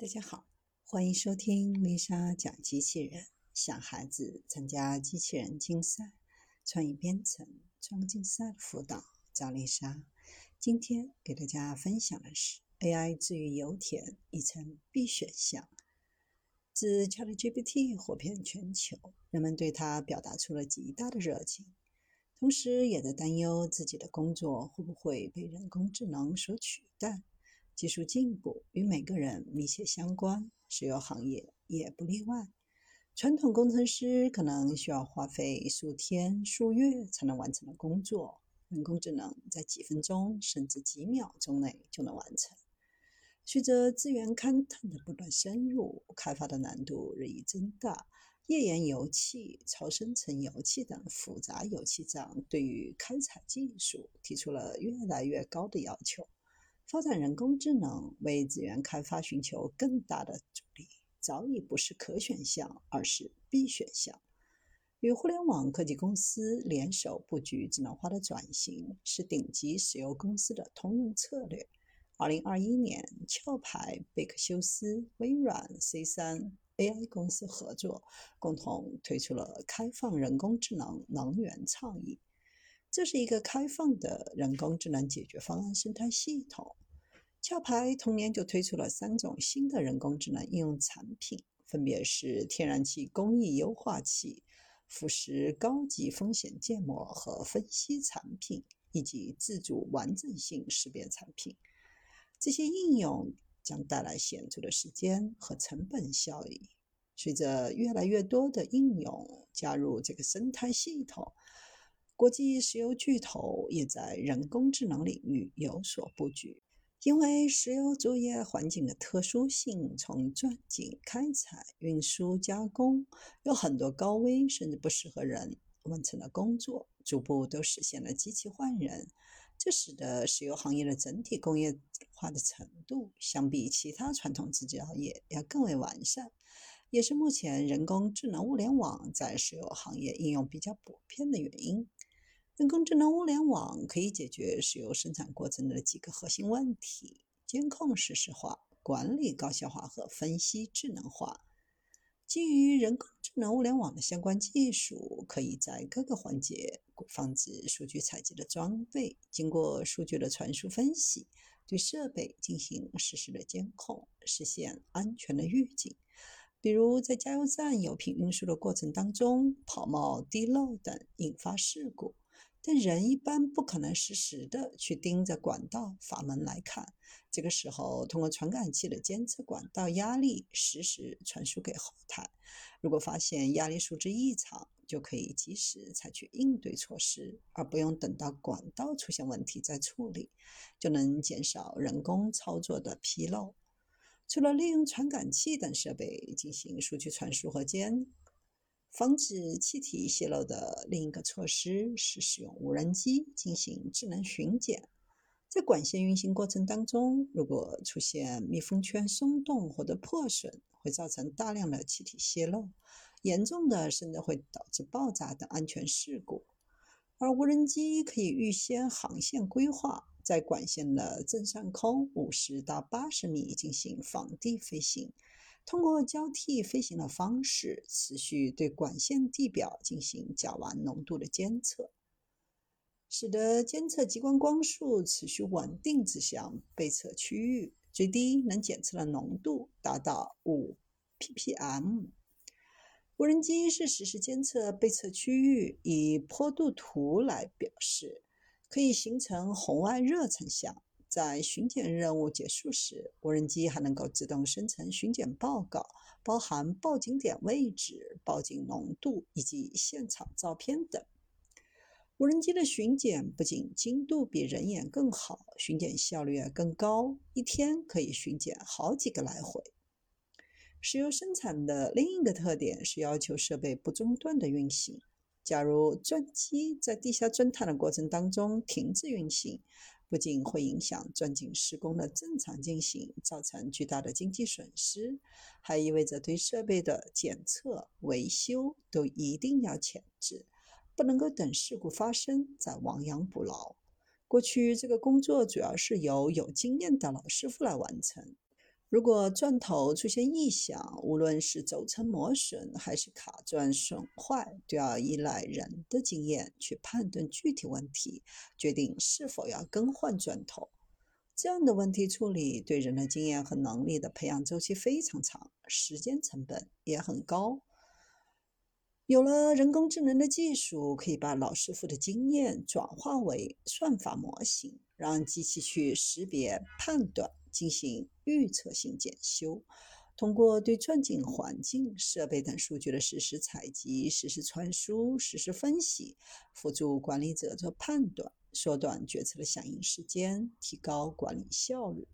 大家好，欢迎收听丽莎讲机器人。想孩子参加机器人竞赛、创意编程、创意竞赛的辅导，找丽莎。今天给大家分享的是 AI 治愈油田已成必选项。自 ChatGPT 火遍全球，人们对它表达出了极大的热情，同时也在担忧自己的工作会不会被人工智能所取代。技术进步与每个人密切相关，石油行业也不例外。传统工程师可能需要花费数天、数月才能完成的工作，人工智能在几分钟甚至几秒钟内就能完成。随着资源勘探的不断深入，开发的难度日益增大。页岩油气、超深层油气等复杂油气藏对于开采技术提出了越来越高的要求。发展人工智能为资源开发寻求更大的助力，早已不是可选项，而是必选项。与互联网科技公司联手布局智能化的转型，是顶级石油公司的通用策略。二零二一年，壳牌、贝克休斯、微软、C 三 AI 公司合作，共同推出了开放人工智能能源倡议。这是一个开放的人工智能解决方案生态系统。壳牌同年就推出了三种新的人工智能应用产品，分别是天然气工艺优化器、腐蚀高级风险建模和分析产品，以及自主完整性识别产品。这些应用将带来显著的时间和成本效益。随着越来越多的应用加入这个生态系统。国际石油巨头也在人工智能领域有所布局，因为石油作业环境的特殊性，从钻井、开采、运输、加工，有很多高危甚至不适合人完成的工作，逐步都实现了机器换人。这使得石油行业的整体工业化的程度，相比其他传统制造业要更为完善，也是目前人工智能物联网在石油行业应用比较普遍的原因。人工智能物联网可以解决石油生产过程的几个核心问题：监控实时化、管理高效化和分析智能化。基于人工智能物联网的相关技术，可以在各个环节放置数据采集的装备，经过数据的传输分析，对设备进行实时的监控，实现安全的预警。比如在加油站油品运输的过程当中，跑冒、滴漏等引发事故。但人一般不可能实时的去盯着管道阀门来看，这个时候通过传感器的监测管道压力，实时传输给后台。如果发现压力数值异常，就可以及时采取应对措施，而不用等到管道出现问题再处理，就能减少人工操作的纰漏。除了利用传感器等设备进行数据传输和监。防止气体泄漏的另一个措施是使用无人机进行智能巡检。在管线运行过程当中，如果出现密封圈松动或者破损，会造成大量的气体泄漏，严重的甚至会导致爆炸等安全事故。而无人机可以预先航线规划，在管线的正上空五十到八十米进行仿地飞行。通过交替飞行的方式，持续对管线地表进行甲烷浓度的监测，使得监测激光光束持续稳定指向被测区域，最低能检测的浓度达到五 ppm。无人机是实时监测被测区域，以坡度图来表示，可以形成红外热成像。在巡检任务结束时，无人机还能够自动生成巡检报告，包含报警点位置、报警浓度以及现场照片等。无人机的巡检不仅精度比人眼更好，巡检效率也更高，一天可以巡检好几个来回。石油生产的另一个特点是要求设备不中断的运行。假如钻机在地下钻探的过程当中停止运行，不仅会影响钻井施工的正常进行，造成巨大的经济损失，还意味着对设备的检测、维修都一定要前置，不能够等事故发生再亡羊补牢。过去这个工作主要是由有经验的老师傅来完成，如果钻头出现异响，无论是轴承磨损还是卡钻损坏，都要依赖人的经验去判断具体问题，决定是否要更换钻头。这样的问题处理对人的经验和能力的培养周期非常长，时间成本也很高。有了人工智能的技术，可以把老师傅的经验转化为算法模型，让机器去识别、判断。进行预测性检修，通过对钻井环境、设备等数据的实时采集、实时传输、实时分析，辅助管理者做判断，缩短决策的响应时间，提高管理效率。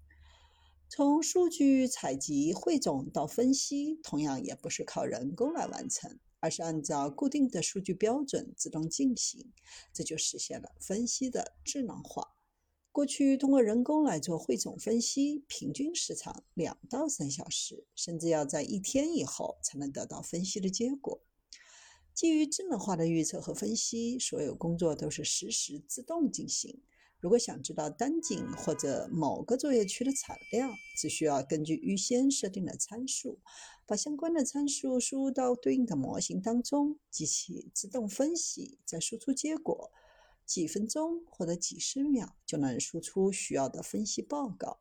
从数据采集、汇总到分析，同样也不是靠人工来完成，而是按照固定的数据标准自动进行，这就实现了分析的智能化。过去通过人工来做汇总分析，平均时长两到三小时，甚至要在一天以后才能得到分析的结果。基于智能化的预测和分析，所有工作都是实时自动进行。如果想知道单井或者某个作业区的产量，只需要根据预先设定的参数，把相关的参数输入到对应的模型当中，机器自动分析，再输出结果。几分钟或者几十秒就能输出需要的分析报告。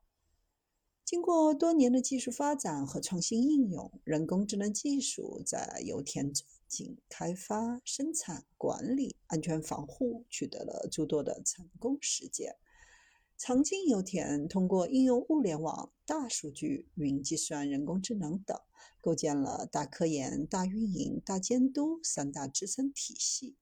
经过多年的技术发展和创新应用，人工智能技术在油田钻井开发、生产管理、安全防护取得了诸多的成功实践。长津油田通过应用物联网、大数据、云计算、人工智能等，构建了大科研、大运营、大监督三大支撑体系。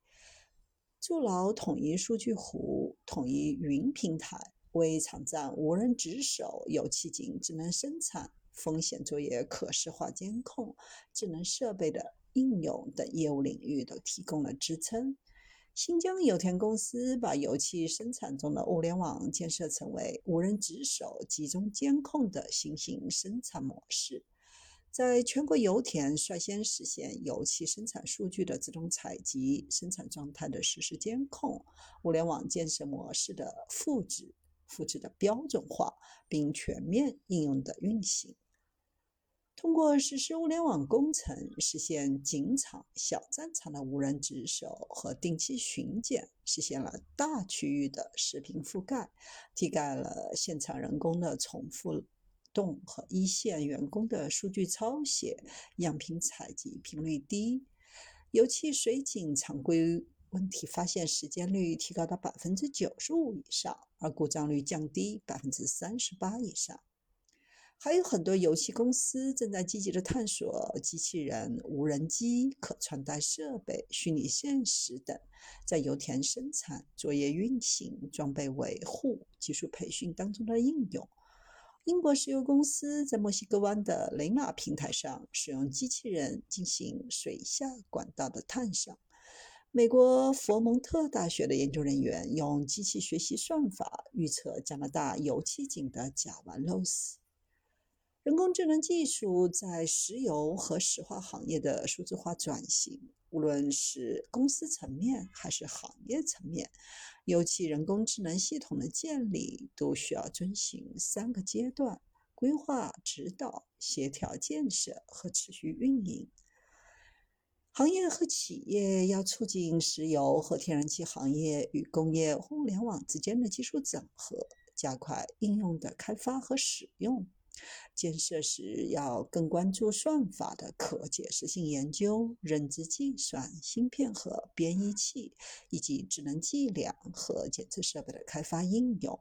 筑牢统一数据湖、统一云平台，为场站无人值守、油气井智能生产、风险作业可视化监控、智能设备的应用等业务领域都提供了支撑。新疆油田公司把油气生产中的物联网建设成为无人值守、集中监控的新型生产模式。在全国油田率先实现油气生产数据的自动采集、生产状态的实时监控、物联网建设模式的复制、复制的标准化，并全面应用的运行。通过实施物联网工程，实现井场、小站场的无人值守和定期巡检，实现了大区域的视频覆盖，替代了现场人工的重复。动和一线员工的数据抄写、样品采集频率低，油气水井常规问题发现时间率提高到百分之九十五以上，而故障率降低百分之三十八以上。还有很多油气公司正在积极的探索机器人、无人机、可穿戴设备、虚拟现实等，在油田生产、作业运行、装备维护、技术培训当中的应用。英国石油公司在墨西哥湾的雷马平台上使用机器人进行水下管道的探索。美国佛蒙特大学的研究人员用机器学习算法预测加拿大油气井的甲烷漏死。人工智能技术在石油和石化行业的数字化转型，无论是公司层面还是行业层面。尤其人工智能系统的建立都需要遵循三个阶段：规划、指导、协调建设和持续运营。行业和企业要促进石油和天然气行业与工业互联网之间的技术整合，加快应用的开发和使用。建设时要更关注算法的可解释性研究、认知计算、芯片和编译器以及智能计量和检测设备的开发应用。